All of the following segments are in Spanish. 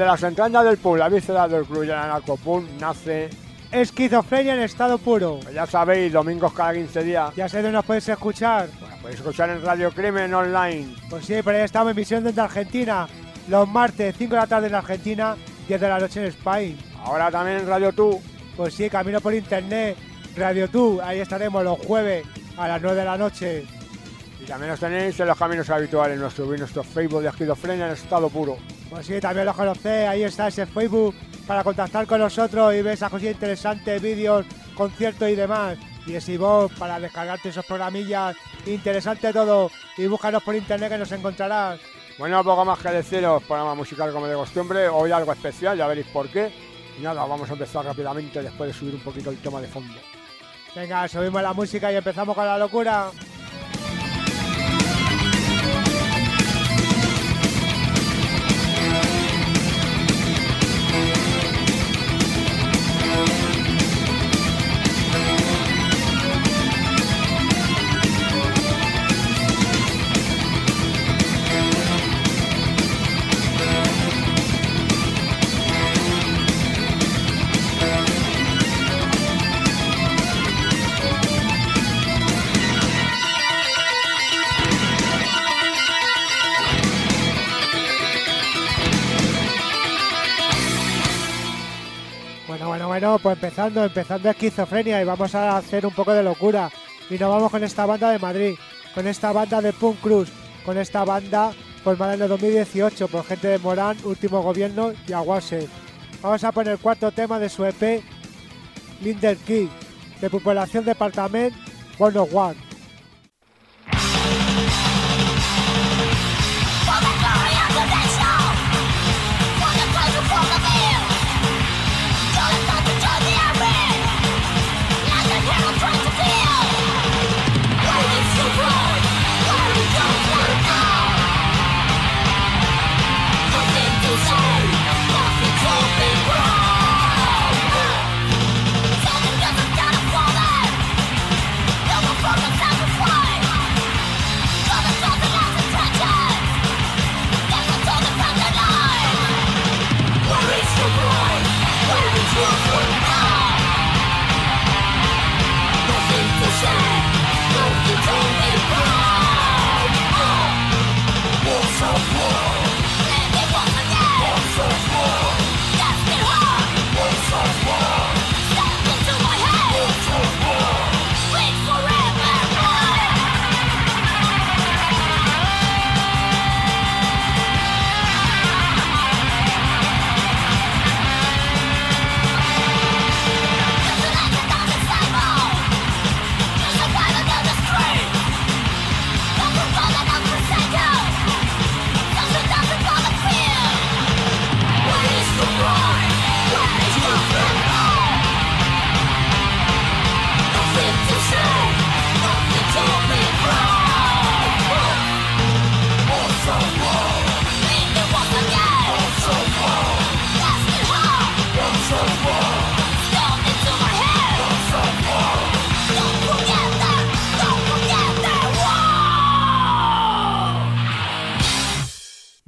Desde las entrañas del pub, la víscera del club y el anarcopub nace... Esquizofrenia en estado puro. Pues ya sabéis, domingos cada 15 días. Ya sé dónde nos podéis escuchar. Bueno, podéis escuchar en Radio Crimen Online. Pues sí, por ahí estamos en emisión desde Argentina. Los martes, 5 de la tarde en Argentina, 10 de la noche en España. Ahora también en Radio Tú. Pues sí, camino por internet. Radio Tú, ahí estaremos los jueves a las 9 de la noche. Y también os tenéis en los caminos habituales, nuestro, nuestro Facebook de esquizofrenia en estado puro. Pues sí, también los conocéis, ahí está ese Facebook para contactar con nosotros y ver esas cosas interesantes, vídeos, conciertos y demás. Y ese vos para descargarte esos programillas, interesante todo. Y búscanos por internet que nos encontrarás. Bueno, poco más que deciros, programa musical como de costumbre, hoy algo especial, ya veréis por qué. Y nada, vamos a empezar rápidamente después de subir un poquito el tema de fondo. Venga, subimos la música y empezamos con la locura. Bueno, pues empezando, empezando esquizofrenia y vamos a hacer un poco de locura. Y nos vamos con esta banda de Madrid, con esta banda de Punk Cruz, con esta banda formada en el 2018 por gente de Morán, Último Gobierno y Aguase. Vamos a poner el cuarto tema de su EP, Linder Key, de Populación Departament, One of One.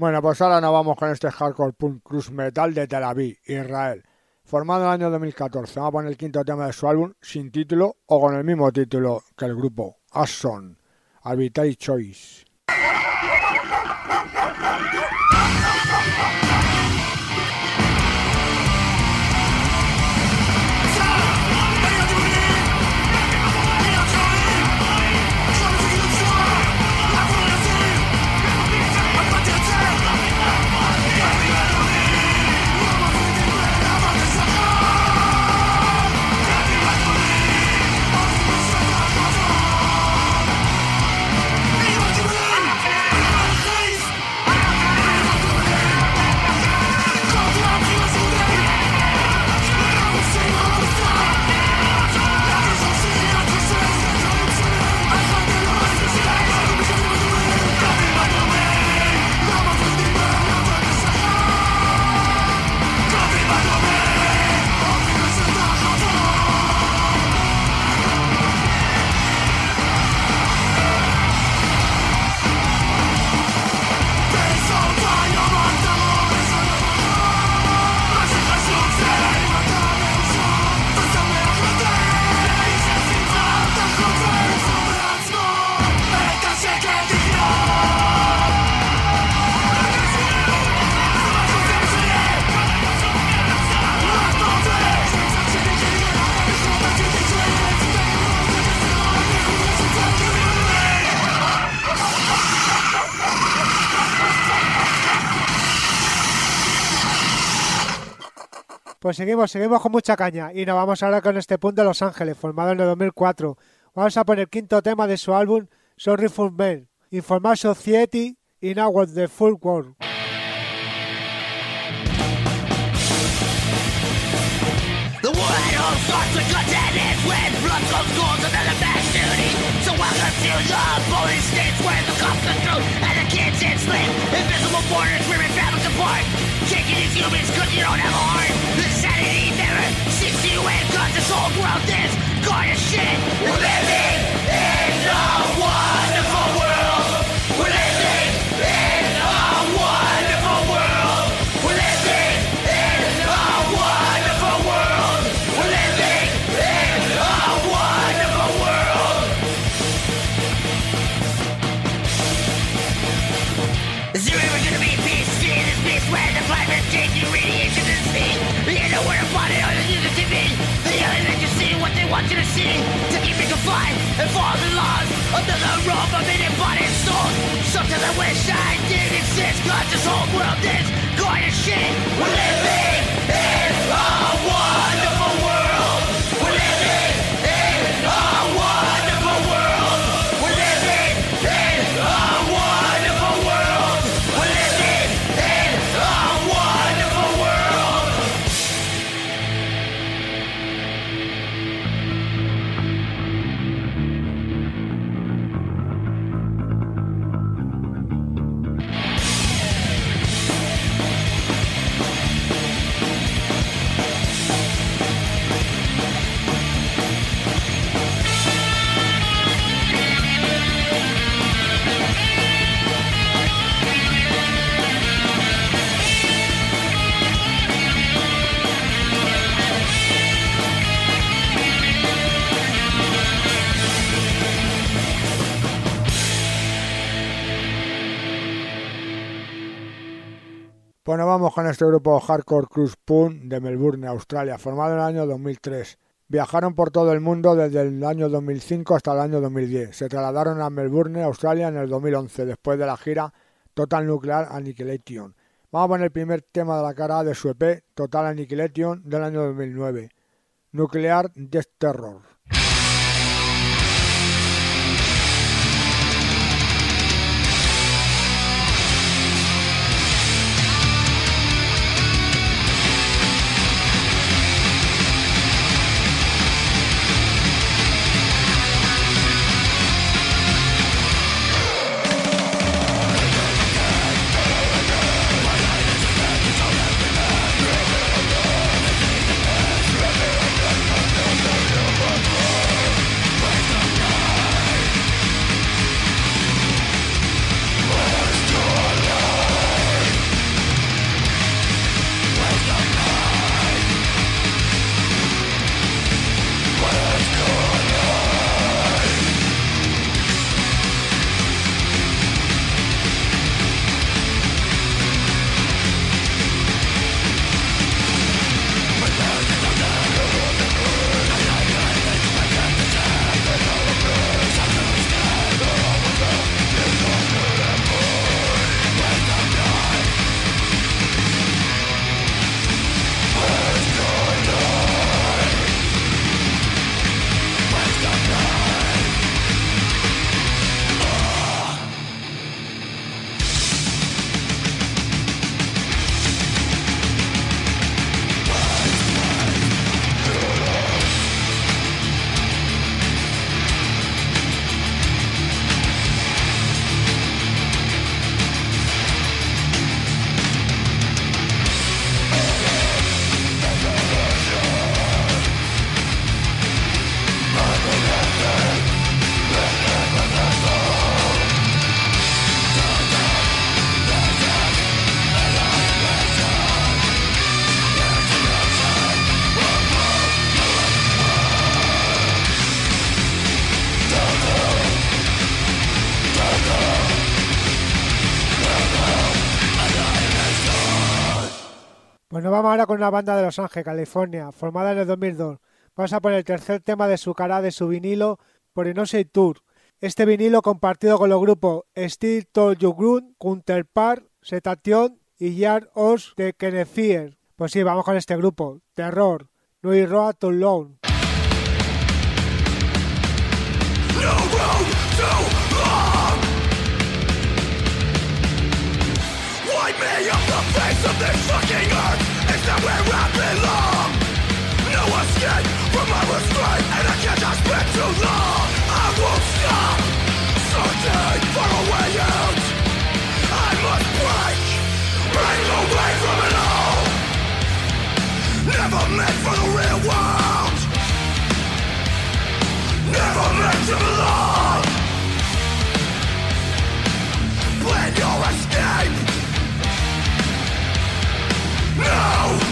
Bueno, pues ahora nos vamos con este hardcore punk cruz metal de Tel Aviv, Israel. Formado en el año 2014, vamos a poner el quinto tema de su álbum sin título o con el mismo título que el grupo, Asson, Arbitrary Choice. Pues seguimos, seguimos con mucha caña y nos vamos ahora con este punto de Los Ángeles, formado en el 2004. Vamos a poner el quinto tema de su álbum Sorry for Men, Informal Society in Our the Full World. The home starts with another mass duty. Welcome to the police states where the cops are through and the kids enslaved. Invisible borders ripping families apart. Taking these humans cause you don't have a heart. The sanity never sees you and cause this whole world is gone to shit. Living in a and the laws under the rope of an embodied soul. Sometimes I wish I didn't exist, cause this whole world is going to shit. We're living Pues nos vamos con este grupo Hardcore Cruise Punk de Melbourne, Australia, formado en el año 2003. Viajaron por todo el mundo desde el año 2005 hasta el año 2010. Se trasladaron a Melbourne, Australia en el 2011, después de la gira Total Nuclear Annihilation. Vamos poner el primer tema de la cara de su EP, Total Annihilation, del año 2009. Nuclear Death Terror. Ahora con una banda de Los Ángeles, California, formada en el 2002. Vamos a poner el tercer tema de su cara de su vinilo por Inosei Tour. Este vinilo compartido con los grupos Steel Told You Ground, Counterpart, Setation y Yard Os de Kenefier. Pues sí, vamos con este grupo. Terror, Louis Road to Lone. No too long. Of this fucking No escape from my restraint, and I can't just too long. I won't stop searching for a way out. I must break, break away from it all. Never meant for the real world. Never meant to belong. Plan your escape. No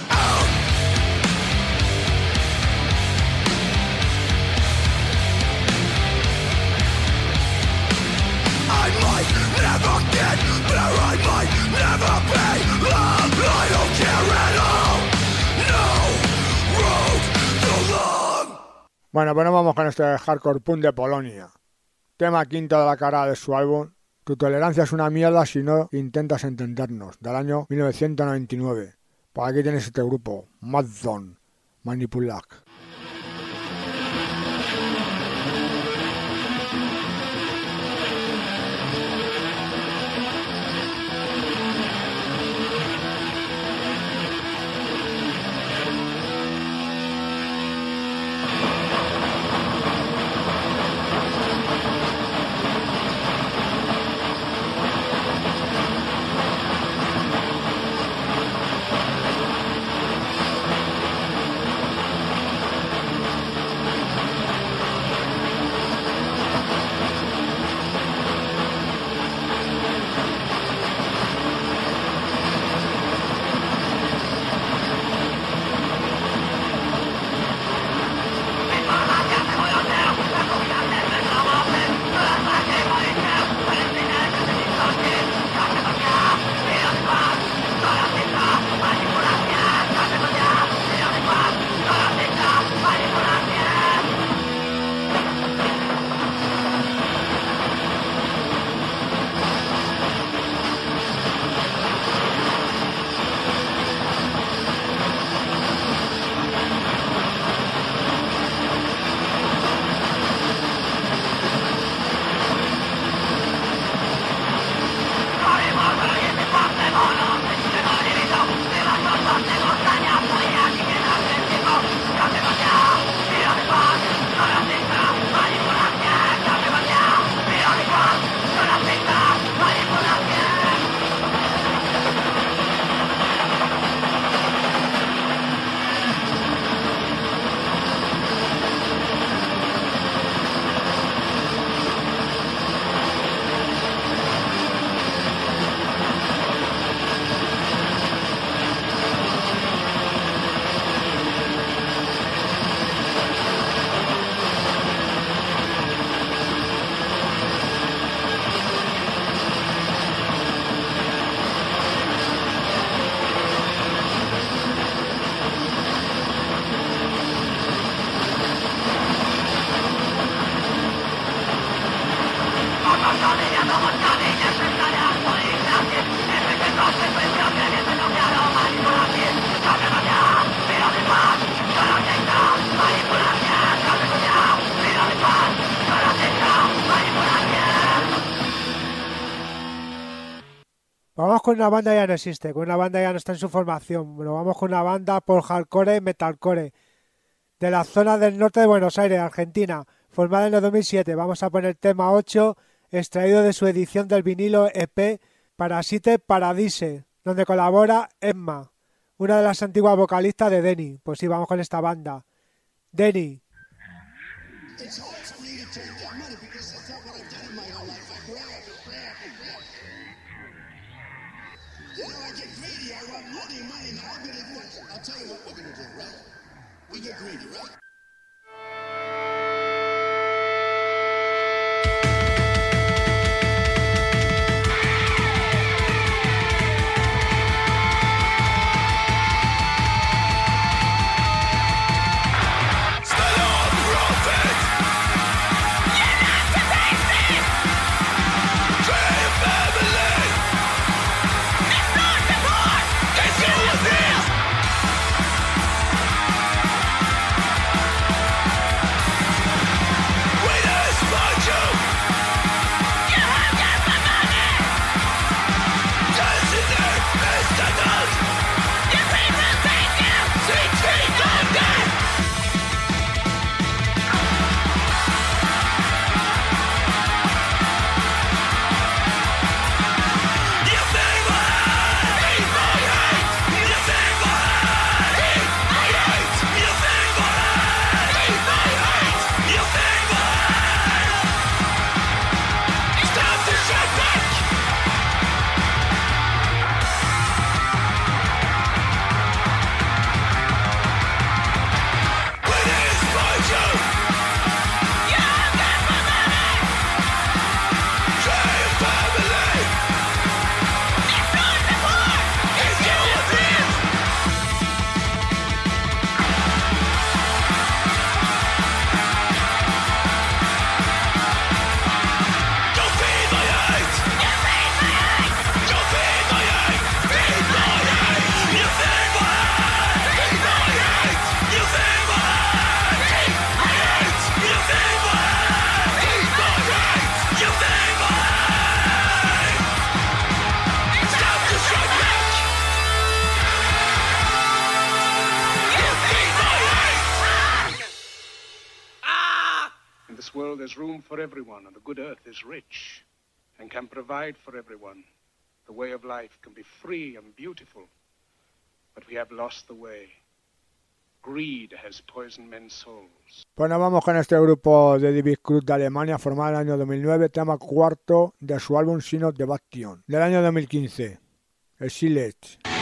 Bueno, pues nos vamos con este hardcore punk de Polonia. Tema quinto de la cara de su álbum. Tu tolerancia es una mierda si no intentas entendernos, del año 1999. Por aquí tienes este grupo, Madzone, Manipulak. Con una banda ya no existe, con una banda ya no está en su formación. Bueno, vamos con una banda por hardcore y metalcore. de la zona del norte de Buenos Aires, Argentina, formada en el 2007. Vamos a poner tema 8, extraído de su edición del vinilo EP Parasite Paradise, donde colabora Emma, una de las antiguas vocalistas de Denny. Pues sí, vamos con esta banda. Denny. Is rich and can provide for everyone. The way of life can be free and beautiful, but we have lost the way. Greed has poisoned men's souls. Bueno, vamos con este grupo de David Cruz de Alemania, formado en el año 2009, tema cuarto de su álbum Sino de Bastion, del año 2015, el Silet.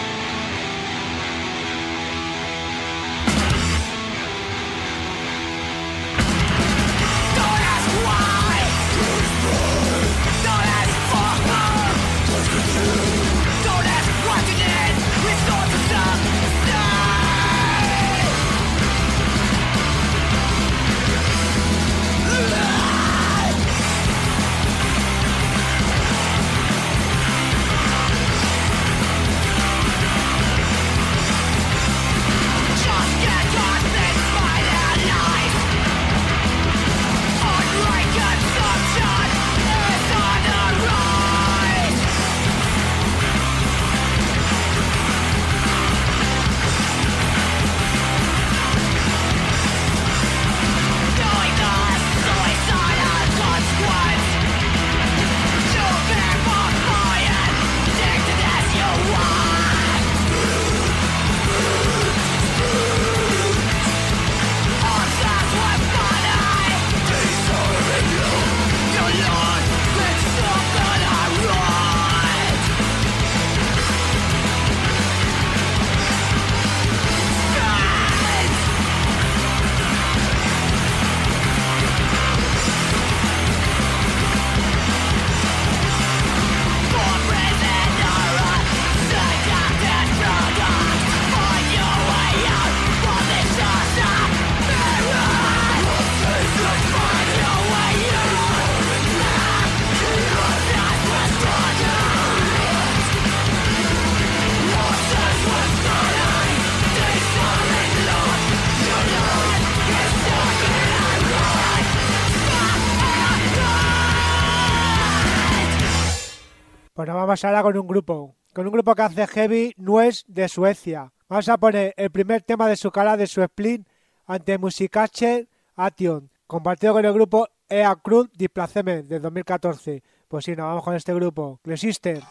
Vamos con un grupo, con un grupo que hace heavy nues de Suecia. Vamos a poner el primer tema de su cara de su split ante Musicache Action, compartido con el grupo Ea Cruz Displacement de 2014. Pues sí, nos vamos con este grupo, Sister.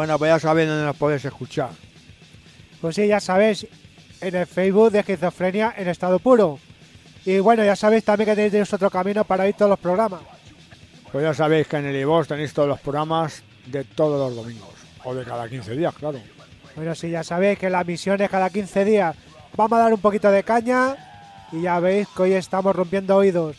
Bueno, pues ya sabéis dónde nos podéis escuchar. Pues sí, ya sabéis, en el Facebook de Esquizofrenia en estado puro. Y bueno, ya sabéis también que tenéis otro camino para ir todos los programas. Pues ya sabéis que en el iVoox tenéis todos los programas de todos los domingos. O de cada 15 días, claro. Bueno, sí, ya sabéis que las misiones cada 15 días vamos a dar un poquito de caña y ya veis que hoy estamos rompiendo oídos.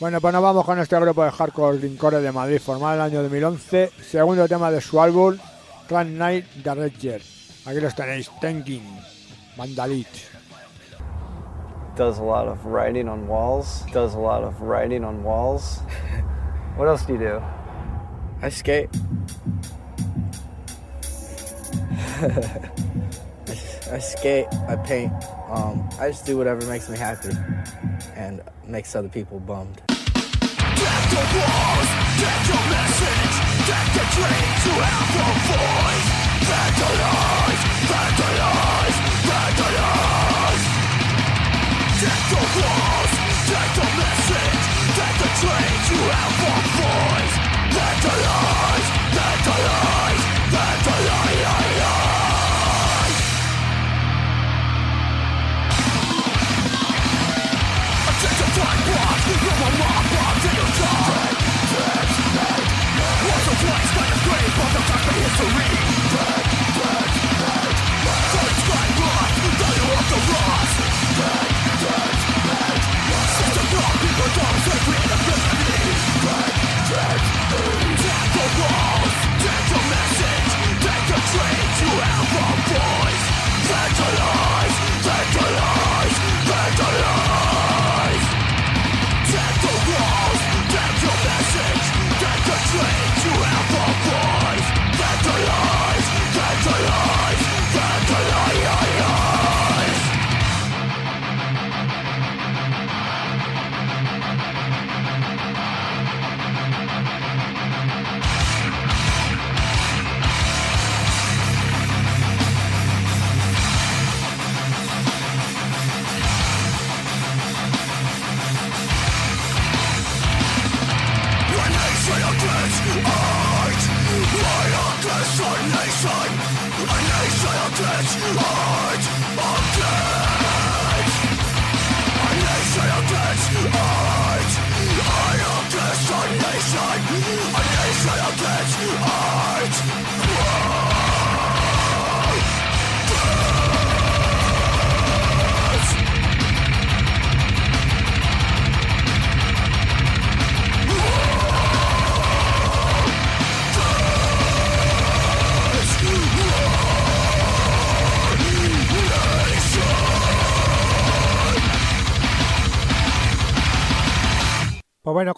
Bueno, pues nos vamos con este grupo de hardcore de Madrid, formado en el año 2011, segundo tema de su álbum, Clan Night The Red Aquí los tenéis, Tenkin, Mandalit. Does a lot of writing on walls. Does a lot of writing on walls. what else do you do? I skate. I skate, I paint. Um, I just do whatever makes me happy and makes other people bummed. Take the dream to have a voice Vandalize, vandalize, vandalize Take the walls, take the message Take the dream to have a voice Vandalize, vandalize, vandalize Take the time, watch, we know I'm not, die What's the grave of the dark history? Dead, dead, dead. Don't inscribe the value of the. Dead, dead, dead, people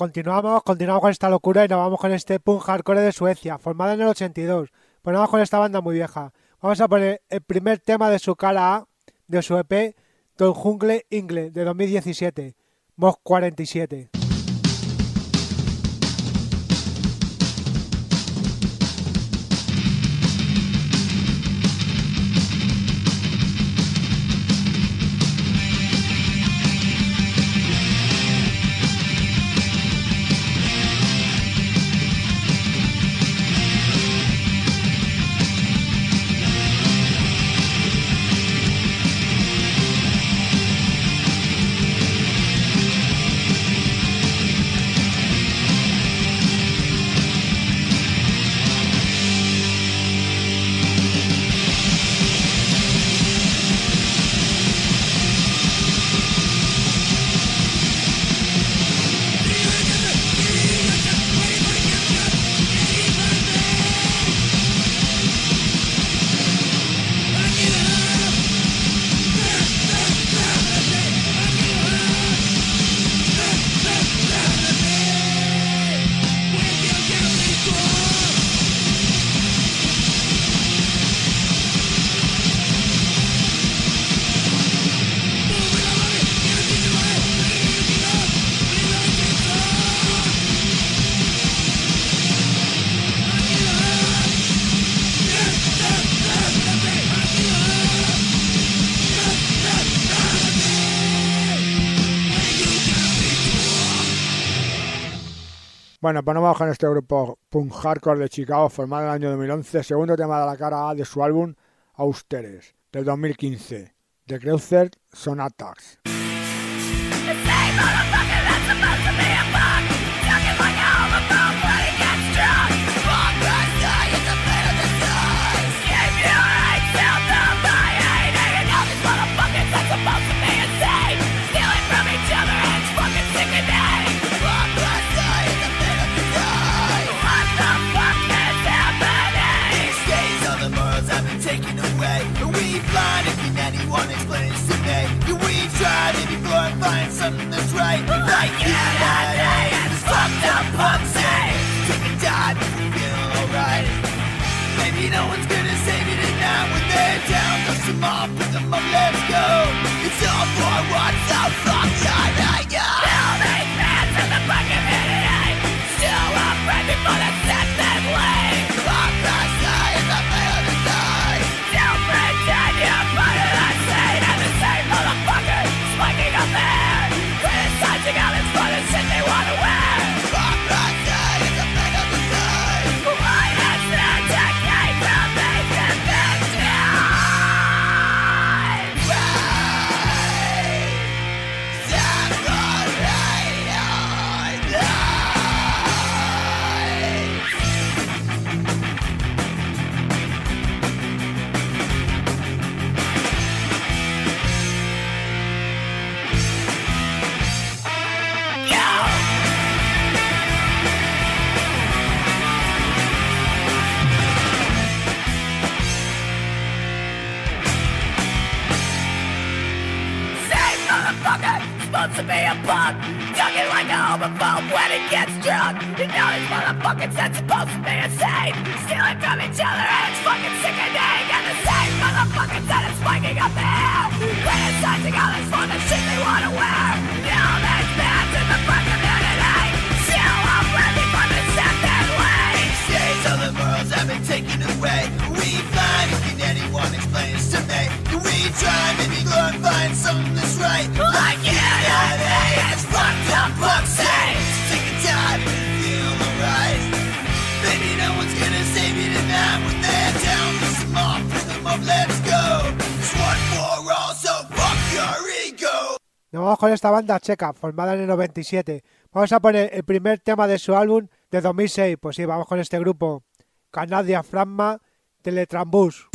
continuamos, continuamos con esta locura y nos vamos con este punk hardcore de Suecia, formado en el 82. Pues vamos con esta banda muy vieja. Vamos a poner el primer tema de su cara A, de su EP, Don Jungle Ingle, de 2017, Mos 47. Bueno, pues nos vamos con este grupo punk hardcore de Chicago formado en el año 2011, segundo tema de la cara A de su álbum Austeres, del 2015, The Creuser Sonatas. Away. But we blind if can anyone explain this to me? Can we try maybe go and find something that's right? Like humanity and this fucked up pussy. Take a dive if we feel alright. Maybe no one's gonna save you tonight when they're down. Dust them off, put them up, let's go. It's all for what's so fucked up. I know. Building fans in the back of to be a punk. Talking like a homophobe when he gets drunk. You know these motherfuckers that's supposed to be insane. Stealing from each other and it's fucking sickening. And the same motherfuckers that is spiking up the air. Criticizing others for the shit they wanna wear. You know these bands in the front Southern morals have been taken away. We find, can anyone explain this to me? Can we try maybe glorifying something that's right? Like humanity it's fucked up, fuck's sake. Take a time and feel rise. Maybe no one's gonna save you tonight when they're down. Piss small rhythm of let's go. It's one for all, so fuck your ego. Vamos con esta banda checa, formada en el 97. Vamos a poner el primer tema de su álbum de 2006. Pues sí, vamos con este grupo. Canadia Fragma Teletrambus.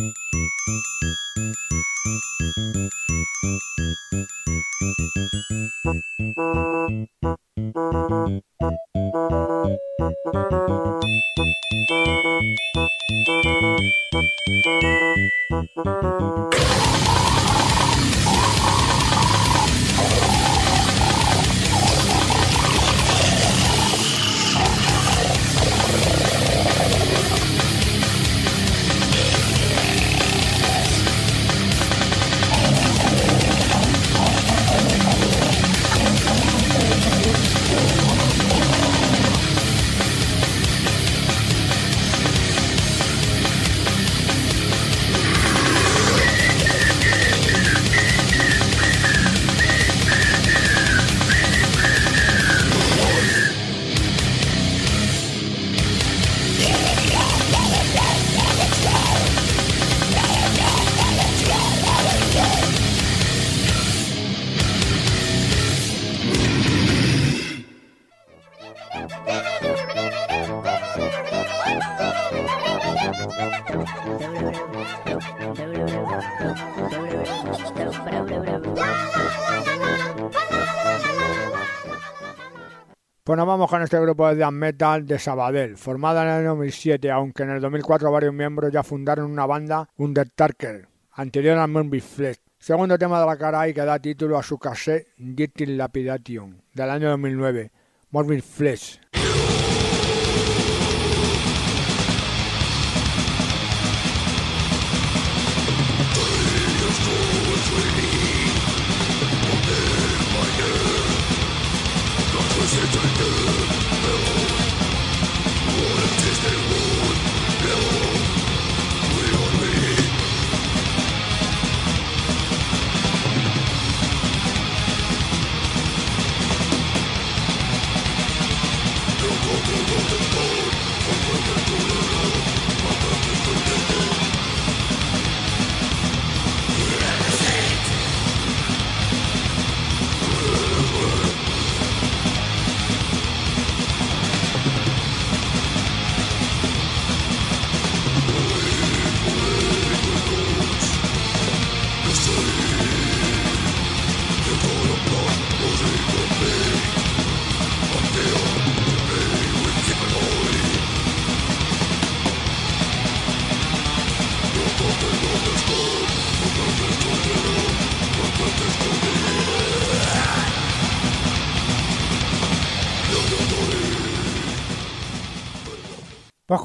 Vamos con este grupo de death metal de Sabadell, formada en el 2007, aunque en el 2004 varios miembros ya fundaron una banda, Undertaker, anterior al Morbid Flesh. Segundo tema de la cara y que da título a su cassette Dirty Lapidation, del año 2009, Morbid Flesh.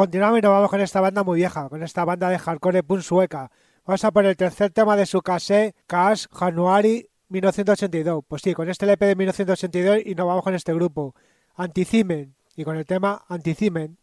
Continuamos y nos vamos con esta banda muy vieja, con esta banda de hardcore punk sueca. Vamos a poner el tercer tema de su cassette, Cash January 1982. Pues sí, con este LP de 1982 y nos vamos con este grupo, Anticimen, y con el tema Anticimen.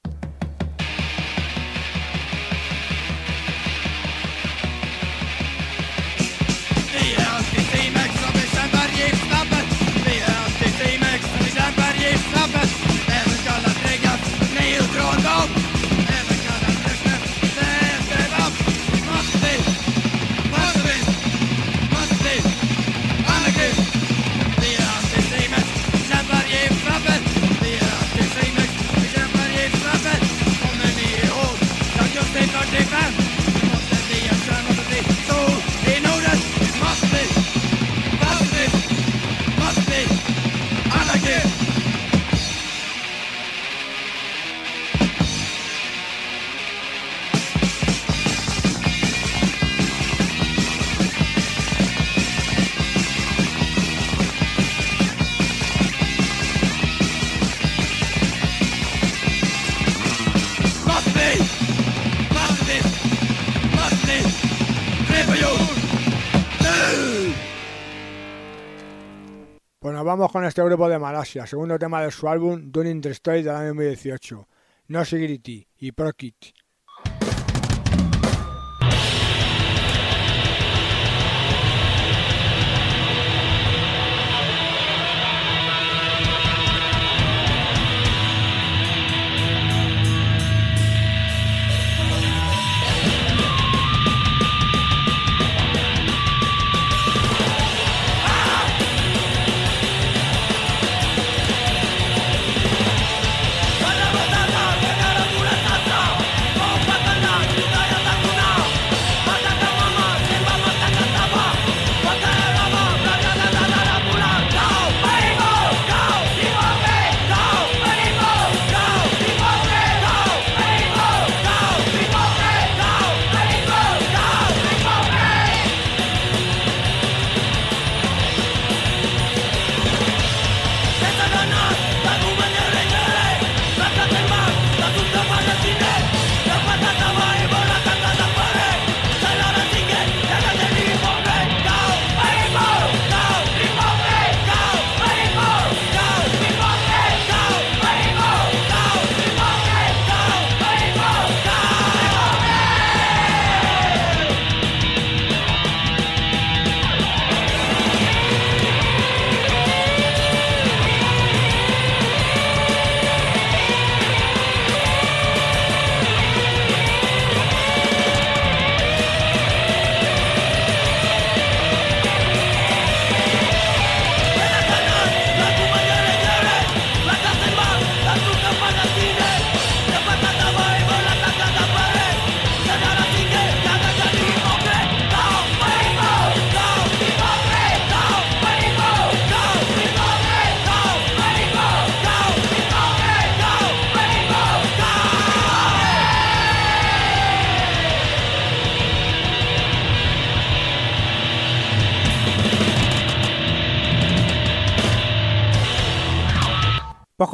Vamos con este grupo de Malasia, segundo tema de su álbum Dunning the del año 2018, No Security y Prokit. Pues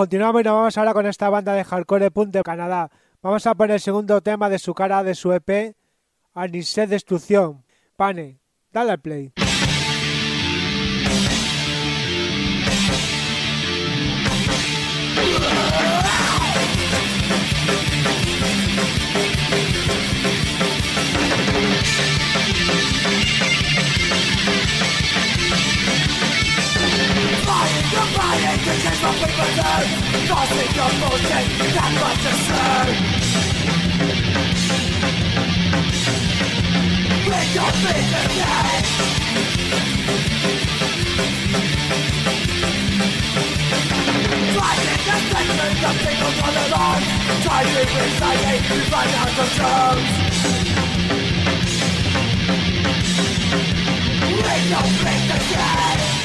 continuamos y nos vamos ahora con esta banda de hardcore punk de Canadá. Vamos a poner el segundo tema de su cara de su EP, Anisé Destrucción. Pane, dale al play. Contains my paper down Causing your motion That much concern Bring your business down Finding the statement of people all along Trying to to find out the terms your business down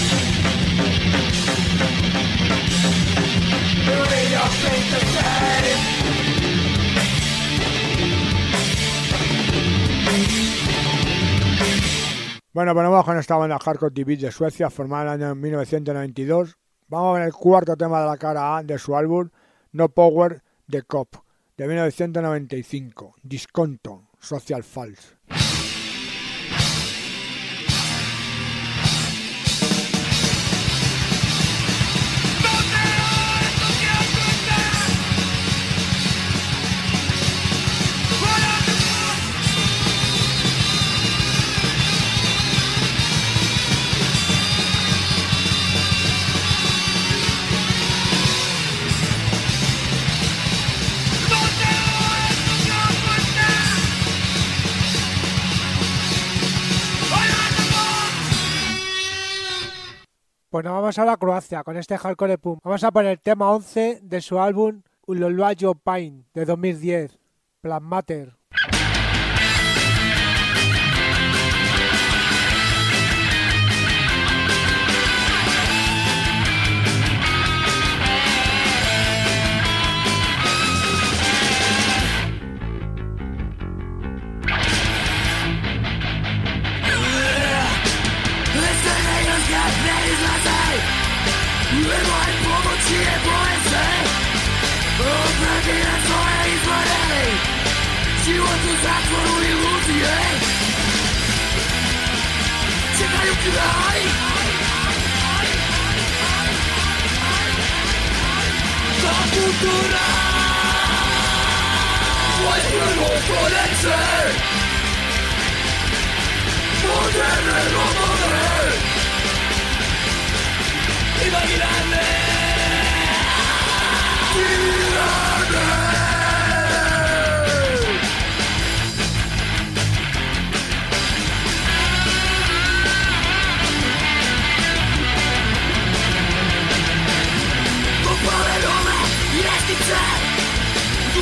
Bueno, pues nos vamos con esta banda Hardcore TV de Suecia, formada en el año 1992. Vamos a ver el cuarto tema de la cara A de su álbum No Power The Cop, de 1995, Disconto, Social False. Pues nos vamos ahora a Croacia con este hardcore punk. Vamos a poner el tema 11 de su álbum Uloluayo Pain de 2010, Plan Matter. kultura Własnego polecę Moderne roboty Imaginarne Tyranie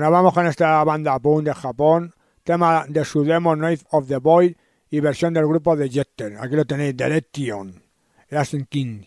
nos vamos con esta banda Boom de Japón, tema de su demo Noise of the Void y versión del grupo de Jetter. Aquí lo tenéis, Direction, Elastic King.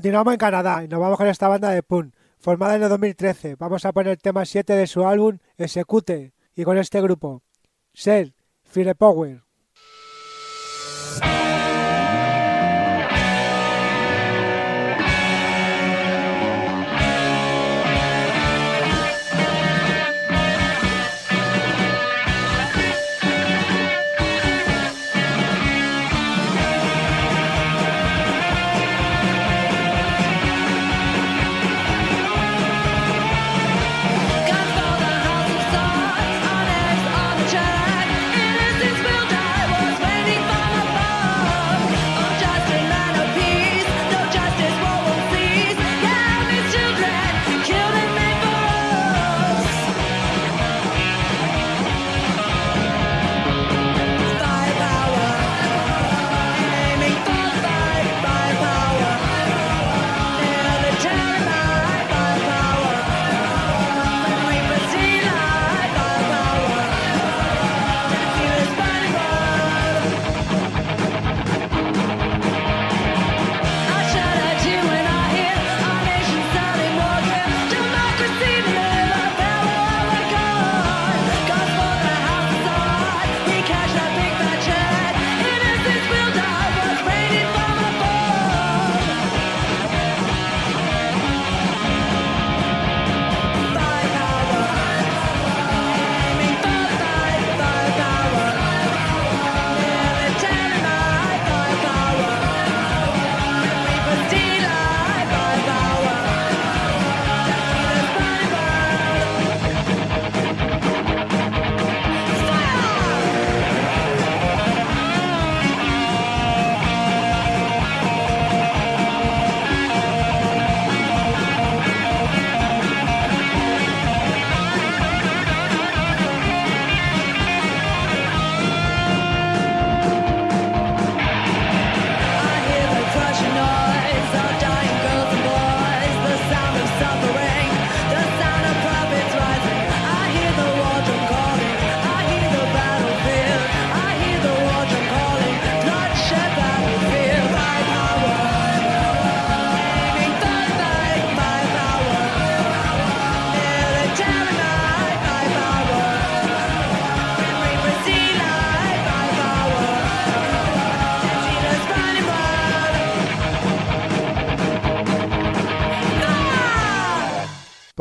Continuamos en Canadá y nos vamos con esta banda de punk, formada en el 2013. Vamos a poner el tema 7 de su álbum Execute y con este grupo, Ser, Firepower. Guns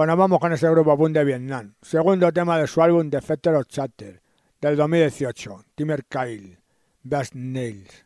Nos vamos con ese grupo punk de Vietnam. Segundo tema de su álbum Defector of Chatter del 2018. Timmer Kyle, Best Nails.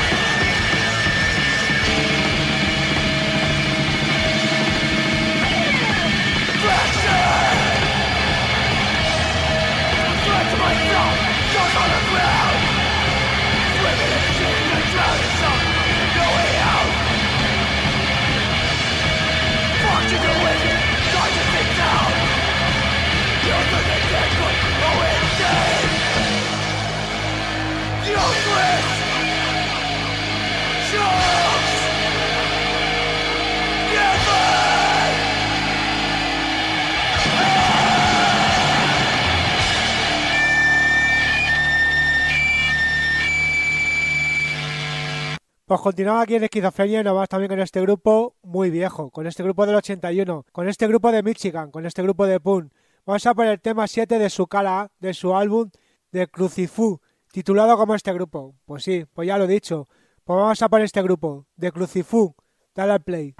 Pues continuamos aquí en Esquizofrenia y nos vamos también con este grupo muy viejo, con este grupo del 81, con este grupo de Michigan, con este grupo de Punk. Vamos a poner el tema 7 de su cara de su álbum de Crucifú, titulado como este grupo. Pues sí, pues ya lo he dicho. Pues vamos a poner este grupo, de Crucifú. Dale al play.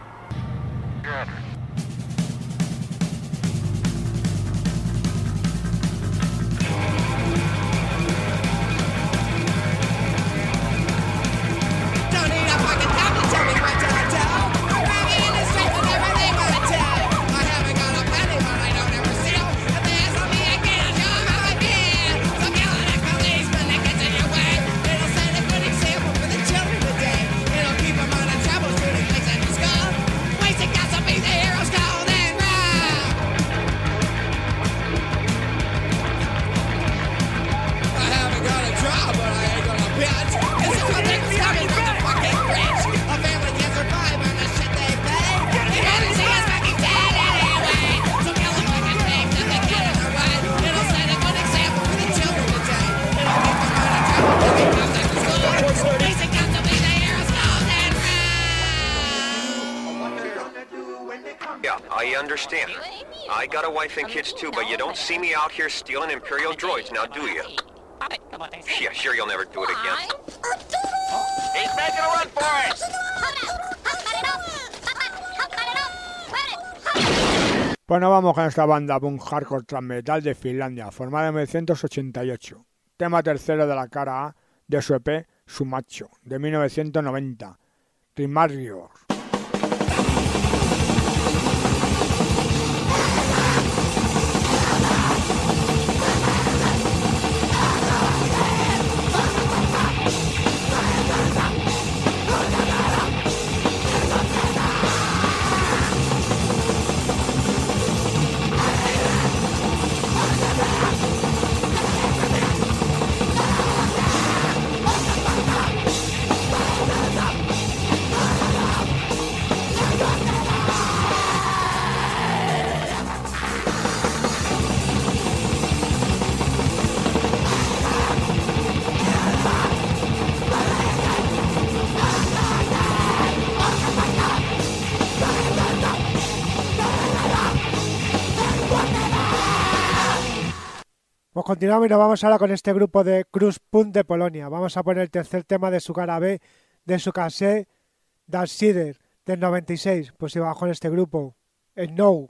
And kids too, but you don't see me out here stealing Imperial droids now, do you? Yeah, sure you'll never do it again. He's making a run for it! Bueno, vamos con esta banda punk hardcore thrash metal de Finlandia, formada en 1988. Tema tercero de la cara A de su EP Sumacho, de 1990. Rimarios. Continuamos y nos vamos ahora con este grupo de Cruz Punk de Polonia. Vamos a poner el tercer tema de su cara B, de su cassette Dark Sider del 96. Pues iba con este grupo, el No.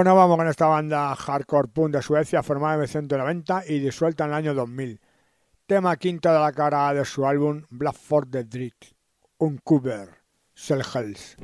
Bueno, vamos con esta banda hardcore punk de Suecia formada en 1990 y disuelta en el año 2000. Tema quinto de la cara de su álbum Black for the Dread, un cover, Selhels.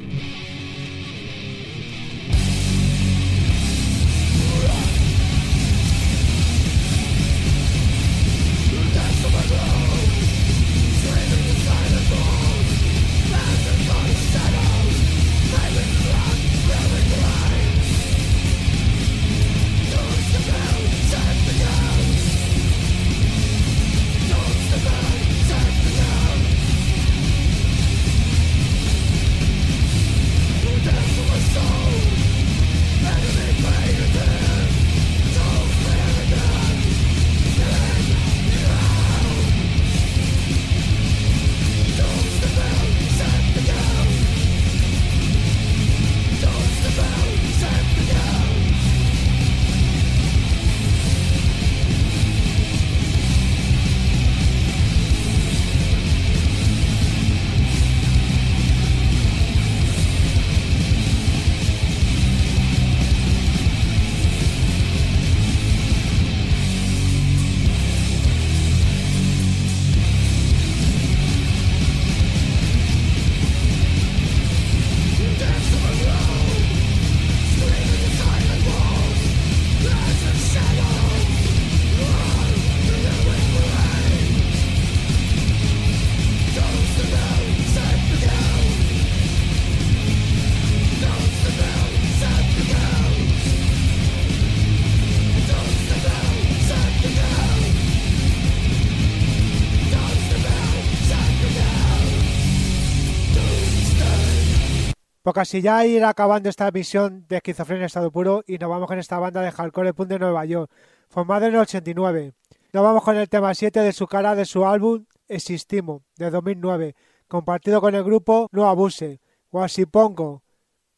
Casi ya ir acabando esta emisión de Esquizofrenia en Estado Puro y nos vamos con esta banda de hardcore punk de Nueva York, formada en el 89. Nos vamos con el tema 7 de su cara de su álbum Existimo, de 2009, compartido con el grupo No Abuse, Guasipongo,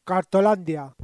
Cartolandia.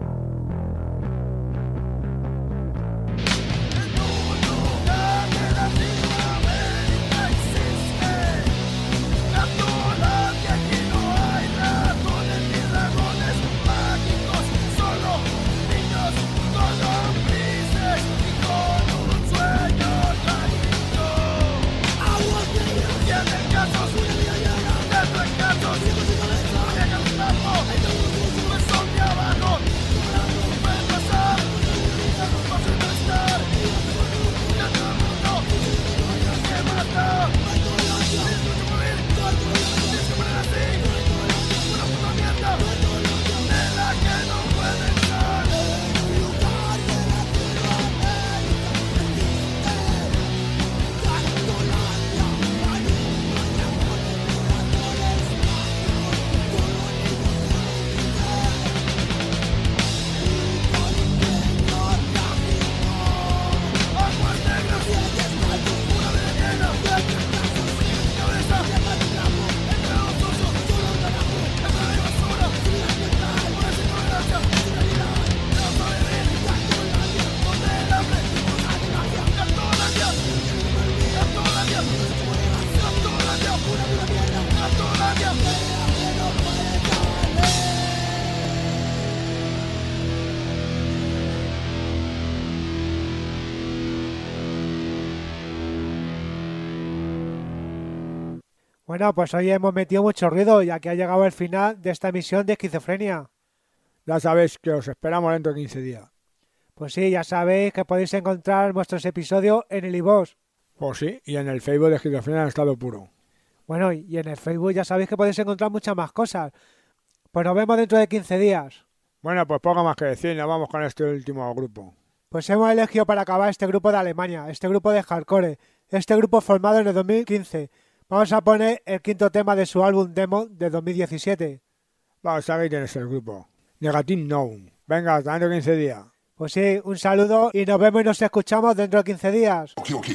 Bueno, pues hoy hemos metido mucho ruido ya que ha llegado el final de esta emisión de esquizofrenia. Ya sabéis que os esperamos dentro de 15 días. Pues sí, ya sabéis que podéis encontrar nuestros episodios en el iVoox. Pues sí, y en el Facebook de Esquizofrenia en estado puro. Bueno, y en el Facebook ya sabéis que podéis encontrar muchas más cosas. Pues nos vemos dentro de 15 días. Bueno, pues poco más que decir, nos vamos con este último grupo. Pues hemos elegido para acabar este grupo de Alemania, este grupo de hardcore, este grupo formado en el 2015. Vamos a poner el quinto tema de su álbum demo de 2017. Vamos, aquí tienes el grupo. Negative Known. Venga, hasta dentro de 15 días. Pues sí, un saludo y nos vemos y nos escuchamos dentro de 15 días. Okay, okay,